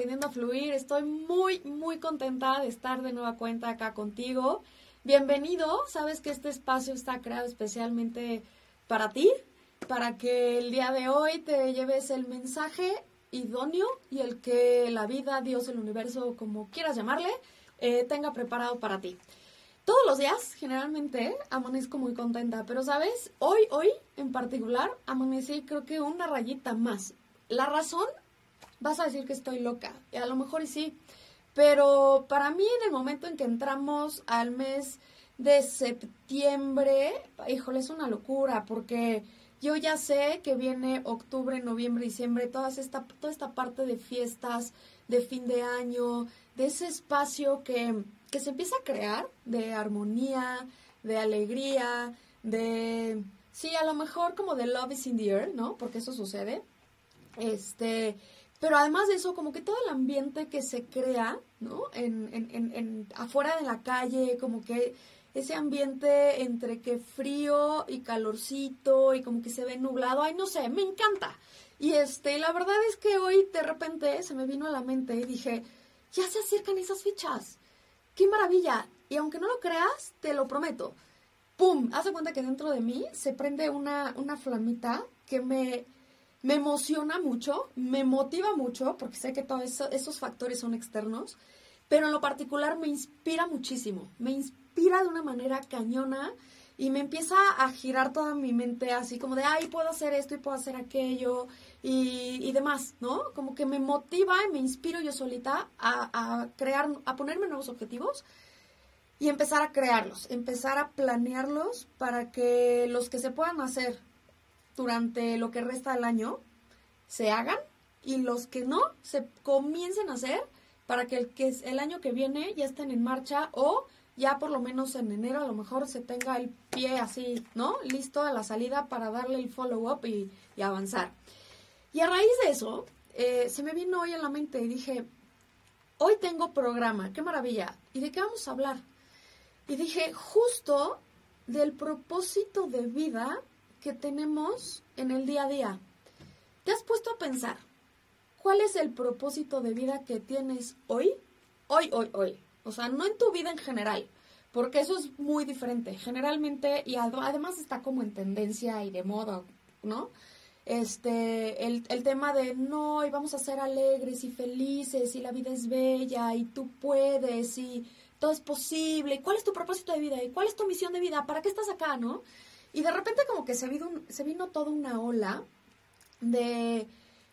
a Fluir. Estoy muy, muy contenta de estar de nueva cuenta acá contigo. Bienvenido. Sabes que este espacio está creado especialmente para ti, para que el día de hoy te lleves el mensaje idóneo y el que la vida, Dios, el universo, como quieras llamarle, eh, tenga preparado para ti. Todos los días, generalmente, amanezco muy contenta, pero sabes, hoy, hoy en particular, amanecí creo que una rayita más. La razón, vas a decir que estoy loca, y a lo mejor sí, pero para mí en el momento en que entramos al mes de septiembre, híjole, es una locura, porque yo ya sé que viene octubre, noviembre, diciembre, toda esta, toda esta parte de fiestas, de fin de año, de ese espacio que que se empieza a crear de armonía, de alegría, de... Sí, a lo mejor como de love is in the air, ¿no? Porque eso sucede. Este, pero además de eso, como que todo el ambiente que se crea, ¿no? En, en, en, en, afuera de la calle, como que ese ambiente entre que frío y calorcito y como que se ve nublado, ay, no sé, me encanta. Y este, la verdad es que hoy de repente se me vino a la mente y dije, ya se acercan esas fichas qué maravilla. Y aunque no lo creas, te lo prometo. ¡Pum! Haz de cuenta que dentro de mí se prende una, una flamita que me, me emociona mucho, me motiva mucho, porque sé que todos esos factores son externos, pero en lo particular me inspira muchísimo. Me inspira de una manera cañona y me empieza a girar toda mi mente así como de, ay, puedo hacer esto y puedo hacer aquello y, y demás, ¿no? Como que me motiva y me inspiro yo solita a, a crear, a ponerme nuevos objetivos y empezar a crearlos, empezar a planearlos para que los que se puedan hacer durante lo que resta del año se hagan y los que no se comiencen a hacer para que el, que el año que viene ya estén en marcha o ya por lo menos en enero a lo mejor se tenga el pie así, ¿no? Listo a la salida para darle el follow-up y, avanzar. Y a raíz de eso, eh, se me vino hoy en la mente y dije, hoy tengo programa, qué maravilla. ¿Y de qué vamos a hablar? Y dije, justo del propósito de vida que tenemos en el día a día. ¿Te has puesto a pensar cuál es el propósito de vida que tienes hoy? Hoy, hoy, hoy. O sea, no en tu vida en general, porque eso es muy diferente. Generalmente, y además está como en tendencia y de moda, ¿no? Este, el, el tema de no, y vamos a ser alegres y felices, y la vida es bella, y tú puedes, y todo es posible, y cuál es tu propósito de vida, y cuál es tu misión de vida, para qué estás acá, ¿no? Y de repente como que se vino, se vino toda una ola de,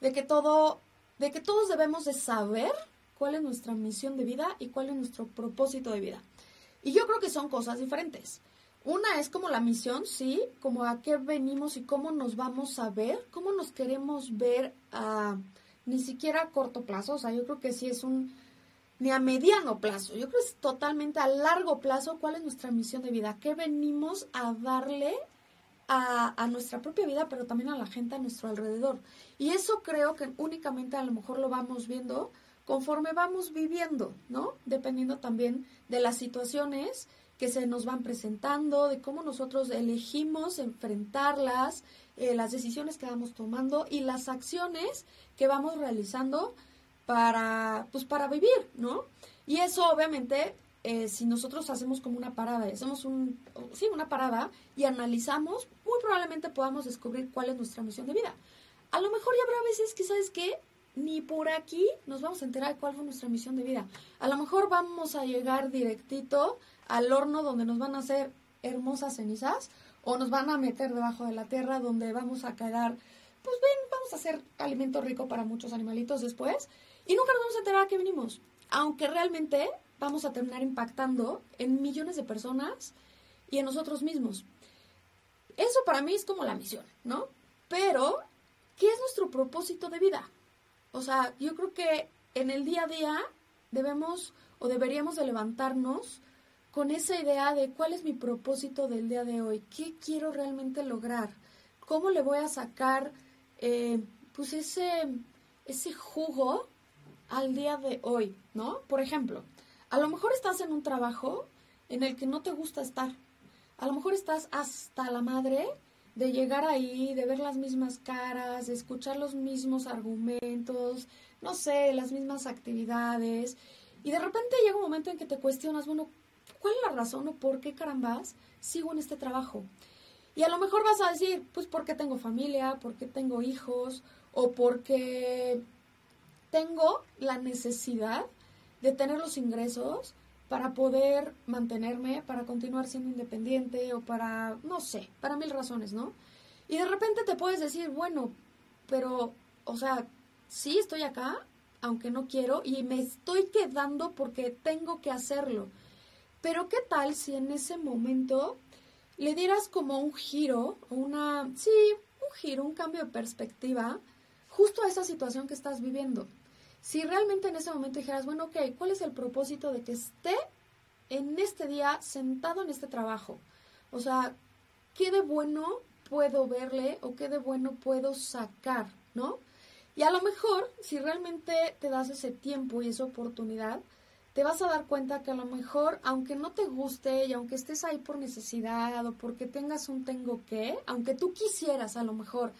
de que todo, de que todos debemos de saber cuál es nuestra misión de vida y cuál es nuestro propósito de vida. Y yo creo que son cosas diferentes. Una es como la misión, sí, como a qué venimos y cómo nos vamos a ver, cómo nos queremos ver a ni siquiera a corto plazo, o sea, yo creo que sí es un ni a mediano plazo, yo creo que es totalmente a largo plazo cuál es nuestra misión de vida, qué venimos a darle a, nuestra propia vida, pero también a la gente a nuestro alrededor. Y eso creo que únicamente a lo mejor lo vamos viendo conforme vamos viviendo, ¿no? Dependiendo también de las situaciones que se nos van presentando, de cómo nosotros elegimos enfrentarlas, eh, las decisiones que vamos tomando y las acciones que vamos realizando para, pues, para vivir, ¿no? Y eso obviamente, eh, si nosotros hacemos como una parada, hacemos un, sí, una parada y analizamos, muy probablemente podamos descubrir cuál es nuestra misión de vida. A lo mejor ya habrá veces que, ¿sabes qué? ni por aquí nos vamos a enterar de cuál fue nuestra misión de vida. A lo mejor vamos a llegar directito al horno donde nos van a hacer hermosas cenizas o nos van a meter debajo de la tierra donde vamos a quedar, pues ven, vamos a hacer alimento rico para muchos animalitos después y nunca nos vamos a enterar a qué venimos. Aunque realmente vamos a terminar impactando en millones de personas y en nosotros mismos. Eso para mí es como la misión, ¿no? Pero, ¿qué es nuestro propósito de vida? O sea, yo creo que en el día a día debemos o deberíamos de levantarnos con esa idea de cuál es mi propósito del día de hoy, qué quiero realmente lograr, cómo le voy a sacar eh, pues ese, ese jugo al día de hoy, ¿no? Por ejemplo, a lo mejor estás en un trabajo en el que no te gusta estar, a lo mejor estás hasta la madre de llegar ahí, de ver las mismas caras, de escuchar los mismos argumentos, no sé, las mismas actividades. Y de repente llega un momento en que te cuestionas, bueno, ¿cuál es la razón o por qué carambas sigo en este trabajo? Y a lo mejor vas a decir, pues porque tengo familia, porque tengo hijos, o porque tengo la necesidad de tener los ingresos para poder mantenerme, para continuar siendo independiente o para, no sé, para mil razones, ¿no? Y de repente te puedes decir, bueno, pero, o sea, sí estoy acá, aunque no quiero, y me estoy quedando porque tengo que hacerlo. Pero ¿qué tal si en ese momento le dieras como un giro, una, sí, un giro, un cambio de perspectiva, justo a esa situación que estás viviendo? Si realmente en ese momento dijeras, bueno, ok, ¿cuál es el propósito de que esté en este día sentado en este trabajo? O sea, ¿qué de bueno puedo verle o qué de bueno puedo sacar, ¿no? Y a lo mejor, si realmente te das ese tiempo y esa oportunidad, te vas a dar cuenta que a lo mejor, aunque no te guste y aunque estés ahí por necesidad o porque tengas un tengo que, aunque tú quisieras a lo mejor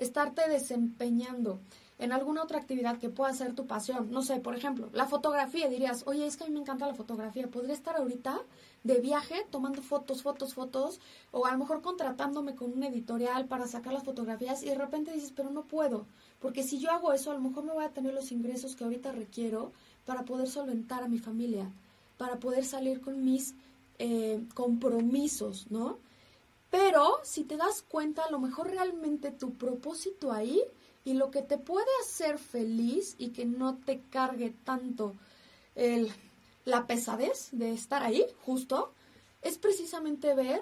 estarte desempeñando en alguna otra actividad que pueda ser tu pasión. No sé, por ejemplo, la fotografía. Dirías, oye, es que a mí me encanta la fotografía. Podría estar ahorita de viaje tomando fotos, fotos, fotos, o a lo mejor contratándome con un editorial para sacar las fotografías y de repente dices, pero no puedo. Porque si yo hago eso, a lo mejor no voy a tener los ingresos que ahorita requiero para poder solventar a mi familia, para poder salir con mis eh, compromisos, ¿no? Pero si te das cuenta, a lo mejor realmente tu propósito ahí y lo que te puede hacer feliz y que no te cargue tanto el, la pesadez de estar ahí, justo, es precisamente ver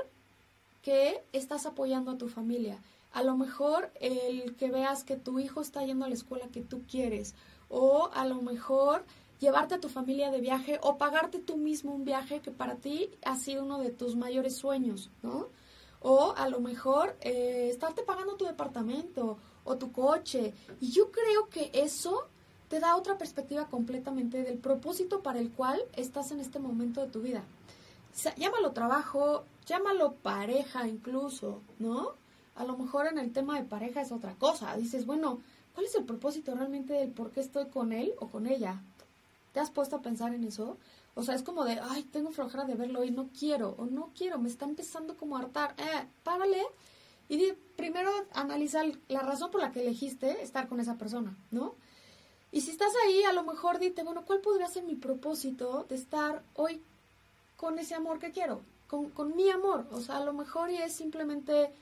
que estás apoyando a tu familia. A lo mejor el que veas que tu hijo está yendo a la escuela que tú quieres, o a lo mejor llevarte a tu familia de viaje o pagarte tú mismo un viaje que para ti ha sido uno de tus mayores sueños, ¿no? O a lo mejor eh, estarte pagando tu departamento o tu coche. Y yo creo que eso te da otra perspectiva completamente del propósito para el cual estás en este momento de tu vida. llámalo trabajo, llámalo pareja incluso, ¿no? A lo mejor en el tema de pareja es otra cosa. Dices, bueno, ¿cuál es el propósito realmente del por qué estoy con él o con ella? ¿Te has puesto a pensar en eso? O sea, es como de, ay, tengo flojera de verlo y no quiero, o no quiero, me está empezando como a hartar. Eh, párale y primero analiza la razón por la que elegiste estar con esa persona, ¿no? Y si estás ahí, a lo mejor dite, bueno, ¿cuál podría ser mi propósito de estar hoy con ese amor que quiero? Con, con mi amor. O sea, a lo mejor es simplemente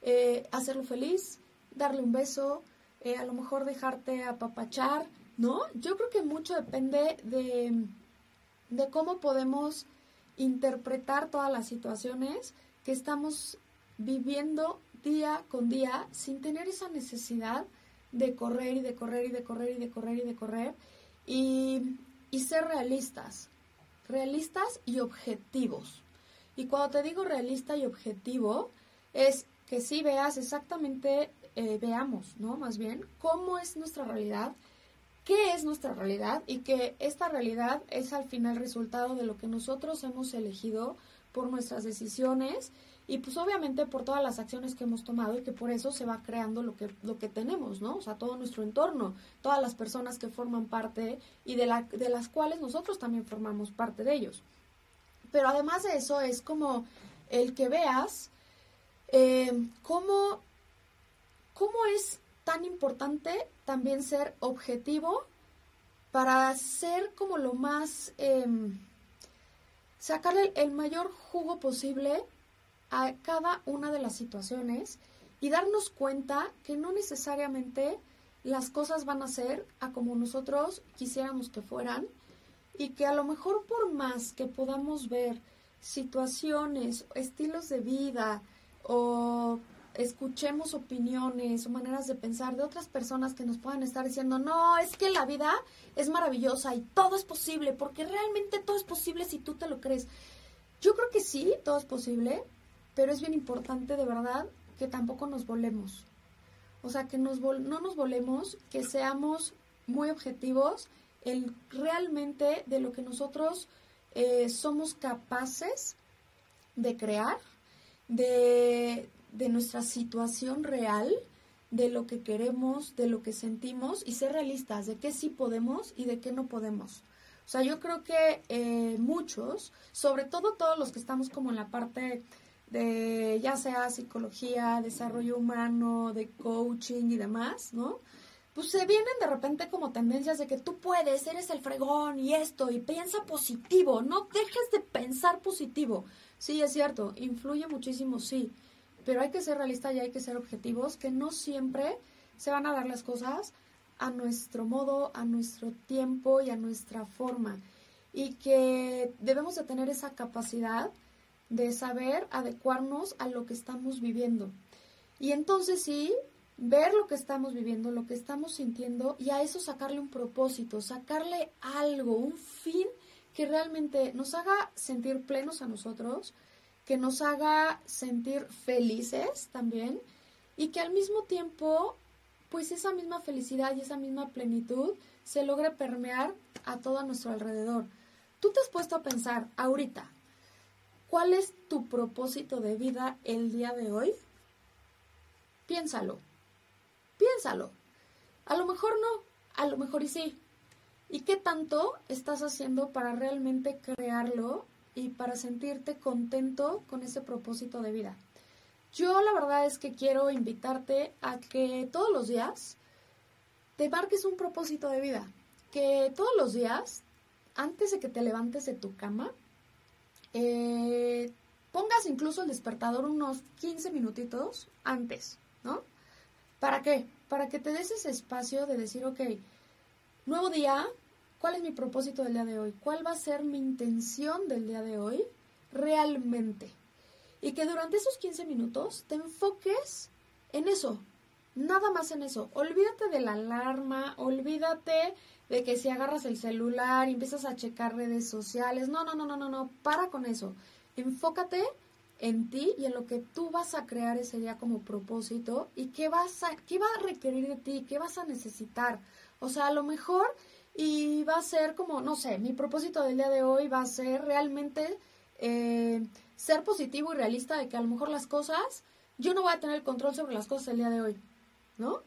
eh, hacerlo feliz, darle un beso, eh, a lo mejor dejarte apapachar, ¿no? Yo creo que mucho depende de, de cómo podemos interpretar todas las situaciones que estamos viviendo día con día sin tener esa necesidad de correr y de correr y de correr y de correr y de correr y, y ser realistas, realistas y objetivos. Y cuando te digo realista y objetivo, es que sí veas exactamente, eh, veamos, ¿no? Más bien, cómo es nuestra realidad, qué es nuestra realidad y que esta realidad es al final resultado de lo que nosotros hemos elegido por nuestras decisiones y pues obviamente por todas las acciones que hemos tomado y que por eso se va creando lo que, lo que tenemos, ¿no? O sea, todo nuestro entorno, todas las personas que forman parte y de, la, de las cuales nosotros también formamos parte de ellos. Pero además de eso es como el que veas eh, cómo, cómo es tan importante también ser objetivo para ser como lo más, em, sacarle el mayor jugo posible a cada una de las situaciones y darnos cuenta que no necesariamente las cosas van a ser a como nosotros quisiéramos que fueran y que a lo mejor por más que podamos ver situaciones, estilos de vida o escuchemos opiniones o maneras de pensar de otras personas que nos puedan estar diciendo, no, es que la vida es maravillosa y todo es posible, porque realmente todo es posible si tú te lo crees. Yo creo que sí, todo es posible, pero es bien importante de verdad que tampoco nos volemos. O sea, que nos no nos volemos, que seamos muy objetivos en realmente de lo que nosotros eh, somos capaces de crear, de, de nuestra situación real, de lo que queremos, de lo que sentimos y ser realistas de qué sí podemos y de qué no podemos. O sea, yo creo que eh, muchos, sobre todo todos los que estamos como en la parte de ya sea psicología, desarrollo humano, de coaching y demás, ¿no? Pues se vienen de repente como tendencias de que tú puedes, eres el fregón y esto, y piensa positivo, no dejes de pensar positivo. Sí, es cierto, influye muchísimo, sí, pero hay que ser realistas y hay que ser objetivos, que no siempre se van a dar las cosas a nuestro modo, a nuestro tiempo y a nuestra forma. Y que debemos de tener esa capacidad de saber adecuarnos a lo que estamos viviendo. Y entonces sí, ver lo que estamos viviendo, lo que estamos sintiendo y a eso sacarle un propósito, sacarle algo, un fin que realmente nos haga sentir plenos a nosotros, que nos haga sentir felices también y que al mismo tiempo, pues esa misma felicidad y esa misma plenitud se logre permear a todo a nuestro alrededor. Tú te has puesto a pensar ahorita, ¿Cuál es tu propósito de vida el día de hoy? Piénsalo. Piénsalo. A lo mejor no, a lo mejor y sí. ¿Y qué tanto estás haciendo para realmente crearlo y para sentirte contento con ese propósito de vida? Yo la verdad es que quiero invitarte a que todos los días te marques un propósito de vida. Que todos los días, antes de que te levantes de tu cama, eh, pongas incluso el despertador unos 15 minutitos antes, ¿no? ¿Para qué? Para que te des ese espacio de decir, ok, nuevo día, ¿cuál es mi propósito del día de hoy? ¿Cuál va a ser mi intención del día de hoy realmente? Y que durante esos 15 minutos te enfoques en eso, nada más en eso. Olvídate de la alarma, olvídate de que si agarras el celular y empiezas a checar redes sociales, no, no, no, no, no, no, para con eso. Enfócate en ti y en lo que tú vas a crear ese día como propósito y qué vas a, qué va a requerir de ti, qué vas a necesitar. O sea, a lo mejor y va a ser como, no sé, mi propósito del día de hoy va a ser realmente eh, ser positivo y realista de que a lo mejor las cosas, yo no voy a tener el control sobre las cosas el día de hoy, ¿no?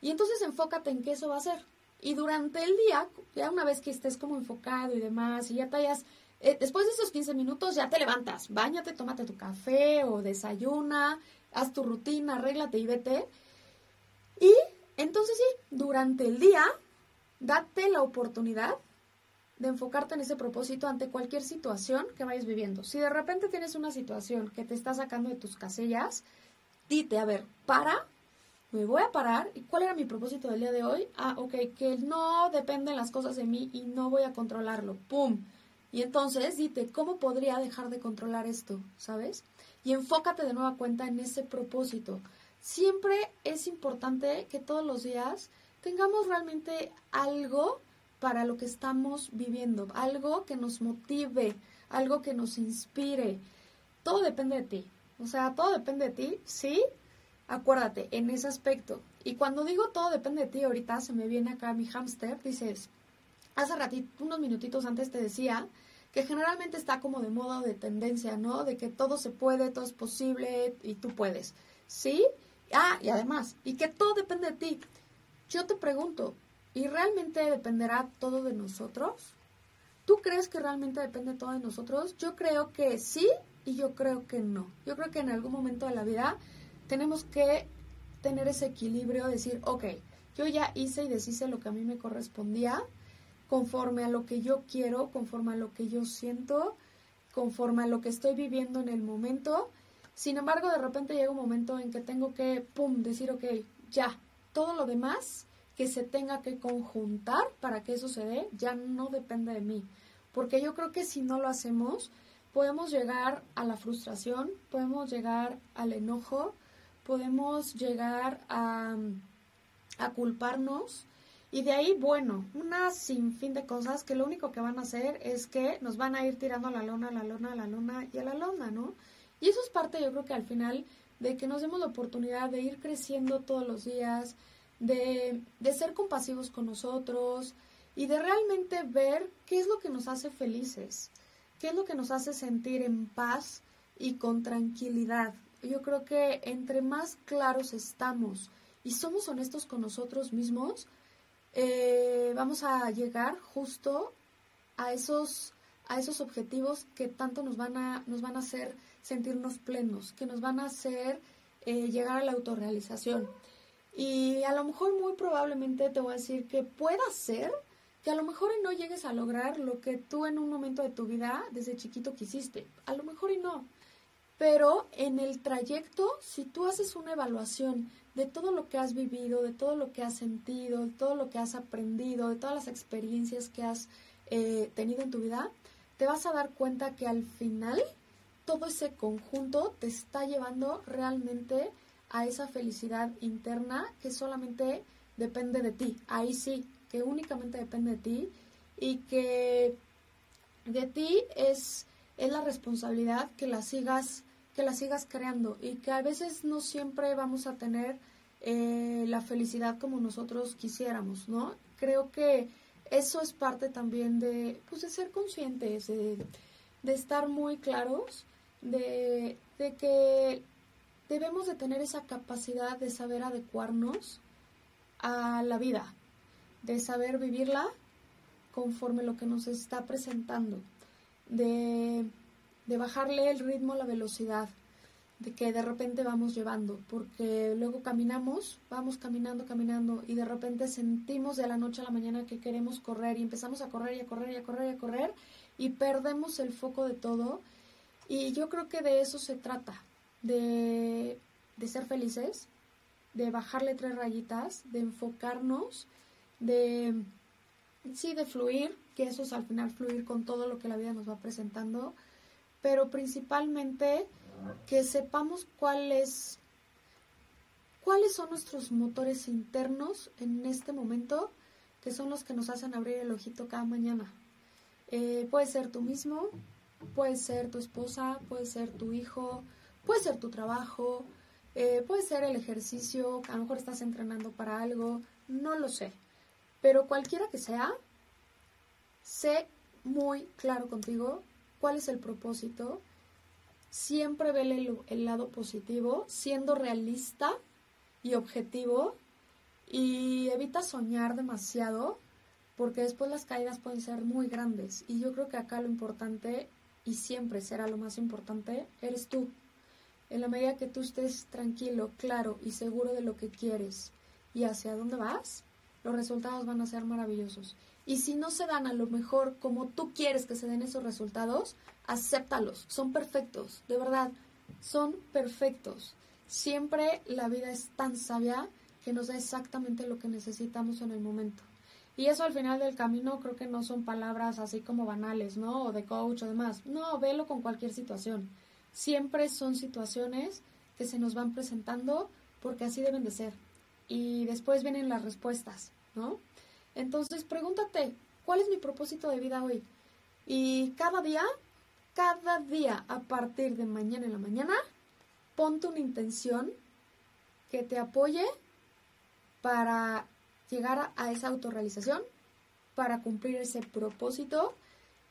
Y entonces enfócate en qué eso va a ser. Y durante el día, ya una vez que estés como enfocado y demás, y ya te hayas, eh, después de esos 15 minutos ya te levantas, bañate, tómate tu café o desayuna, haz tu rutina, arréglate y vete. Y entonces sí, durante el día, date la oportunidad de enfocarte en ese propósito ante cualquier situación que vayas viviendo. Si de repente tienes una situación que te está sacando de tus casillas, dite, a ver, para, me voy a parar. ¿Y cuál era mi propósito del día de hoy? Ah, ok, que no dependen las cosas de mí y no voy a controlarlo. ¡Pum! Y entonces dite, ¿cómo podría dejar de controlar esto? ¿Sabes? Y enfócate de nueva cuenta en ese propósito. Siempre es importante que todos los días tengamos realmente algo para lo que estamos viviendo, algo que nos motive, algo que nos inspire. Todo depende de ti. O sea, todo depende de ti, sí, Acuérdate, en ese aspecto. Y cuando digo todo depende de ti, ahorita se me viene acá mi hámster, dices, hace ratito, unos minutitos antes te decía que generalmente está como de moda o de tendencia, ¿no? De que todo se puede, todo es posible y tú puedes. ¿Sí? Ah, y además, y que todo depende de ti. Yo te pregunto, ¿y realmente dependerá todo de nosotros? ¿Tú crees que realmente depende todo de nosotros? Yo creo que sí y yo creo que no. Yo creo que en algún momento de la vida tenemos que tener ese equilibrio, decir, ok, yo ya hice y deshice lo que a mí me correspondía, conforme a lo que yo quiero, conforme a lo que yo siento, conforme a lo que estoy viviendo en el momento. Sin embargo, de repente llega un momento en que tengo que, pum, decir, ok, ya, todo lo demás que se tenga que conjuntar para que eso se dé, ya no depende de mí. Porque yo creo que si no lo hacemos, podemos llegar a la frustración, podemos llegar al enojo, podemos llegar a, a culparnos y de ahí, bueno, una sinfín de cosas que lo único que van a hacer es que nos van a ir tirando a la lona, a la lona, a la lona y a la lona, ¿no? Y eso es parte, yo creo que al final, de que nos demos la oportunidad de ir creciendo todos los días, de, de ser compasivos con nosotros y de realmente ver qué es lo que nos hace felices, qué es lo que nos hace sentir en paz y con tranquilidad. yo creo que entre más claros estamos y somos honestos con nosotros mismos, eh, vamos a llegar justo a esos, a esos objetivos que tanto nos van a, nos van a hacer sentirnos plenos, que nos van a hacer eh, llegar a la autorrealización. Y a lo mejor muy probablemente te voy a decir que pueda ser que a lo mejor y no llegues a lograr lo que tú en un momento de tu vida desde chiquito quisiste. A lo mejor y no. Pero en el trayecto, si tú haces una evaluación de todo lo que has vivido, de todo lo que has sentido, de todo lo que has aprendido, de todas las experiencias que has eh, tenido en tu vida, te vas a dar cuenta que al final todo ese conjunto te está llevando realmente a esa felicidad interna que solamente depende de ti. Ahí sí, que únicamente depende de ti y que de ti es, es la responsabilidad que la sigas que la sigas creando y que a veces no siempre vamos a tener eh, la felicidad como nosotros quisiéramos, ¿no? Creo que eso es parte también de, pues, de ser conscientes, de, de estar muy claros, de, de que debemos de tener esa capacidad de saber adecuarnos a la vida, de saber vivirla conforme lo que nos está presentando, de, de bajarle el ritmo, la velocidad, de que de repente vamos llevando, porque luego caminamos, vamos caminando, caminando, y de repente sentimos de la noche a la mañana que queremos correr y empezamos a correr y a correr y a correr y a correr y perdemos el foco de todo. Y yo creo que de eso se trata, de, ser felices, de bajarle tres rayitas, de enfocarnos, de, sí, de fluir, que eso es al final fluir con todo lo que la vida nos va presentando, pero principalmente que sepamos cuáles cuáles son nuestros motores internos en este momento, que son los que nos hacen abrir el ojito cada mañana. Eh, puede ser tú mismo, puede ser tu esposa, puede ser tu hijo, Puede ser tu trabajo, eh, puede ser el ejercicio, a lo mejor estás entrenando para algo, no lo sé. Pero cualquiera que sea, sé muy claro contigo cuál es el propósito. Siempre ve el, el lado positivo, siendo realista y objetivo. Y evita soñar demasiado, porque después las caídas pueden ser muy grandes. Y yo creo que acá lo importante, y siempre será lo más importante, eres tú. En la medida que tú estés tranquilo, claro y seguro de lo que quieres y hacia dónde vas, los resultados van a ser maravillosos. Y si no se dan a lo mejor como tú quieres que se den esos resultados, acéptalos. Son perfectos, de verdad, son perfectos. Siempre la vida es tan sabia que nos da exactamente lo que necesitamos en el momento. Y eso al final del camino creo que no son palabras así como banales, ¿no? O de coach o demás. No, velo con cualquier situación siempre son situaciones que se nos van presentando porque así deben de ser. Y después vienen las respuestas, ¿no? Entonces pregúntate, ¿cuál es mi propósito de vida hoy? Y cada día, cada día a partir de mañana en la mañana, ponte una intención que te apoye para llegar a esa autorrealización, para cumplir ese propósito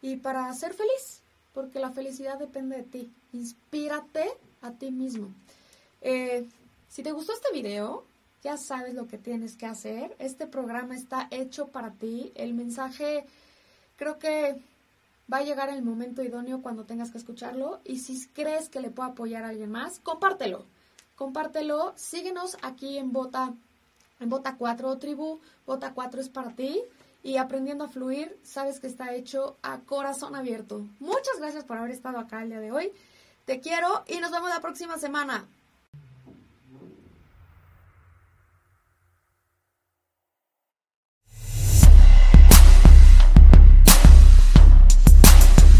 y para ser feliz porque la felicidad depende de ti. Inspírate a ti mismo. Eh, si te gustó este video, ya sabes lo que tienes que hacer. Este programa está hecho para ti. El mensaje creo que va a llegar el momento idóneo cuando tengas que escucharlo. Y si crees que le puede apoyar a alguien más, compártelo. Compártelo. Síguenos aquí en Bota, en Bota 4 Tribu. Bota 4 es para ti y aprendiendo a fluir, sabes que está hecho a corazón abierto. Muchas gracias por haber estado acá el día de hoy. Te quiero y nos vemos la próxima semana.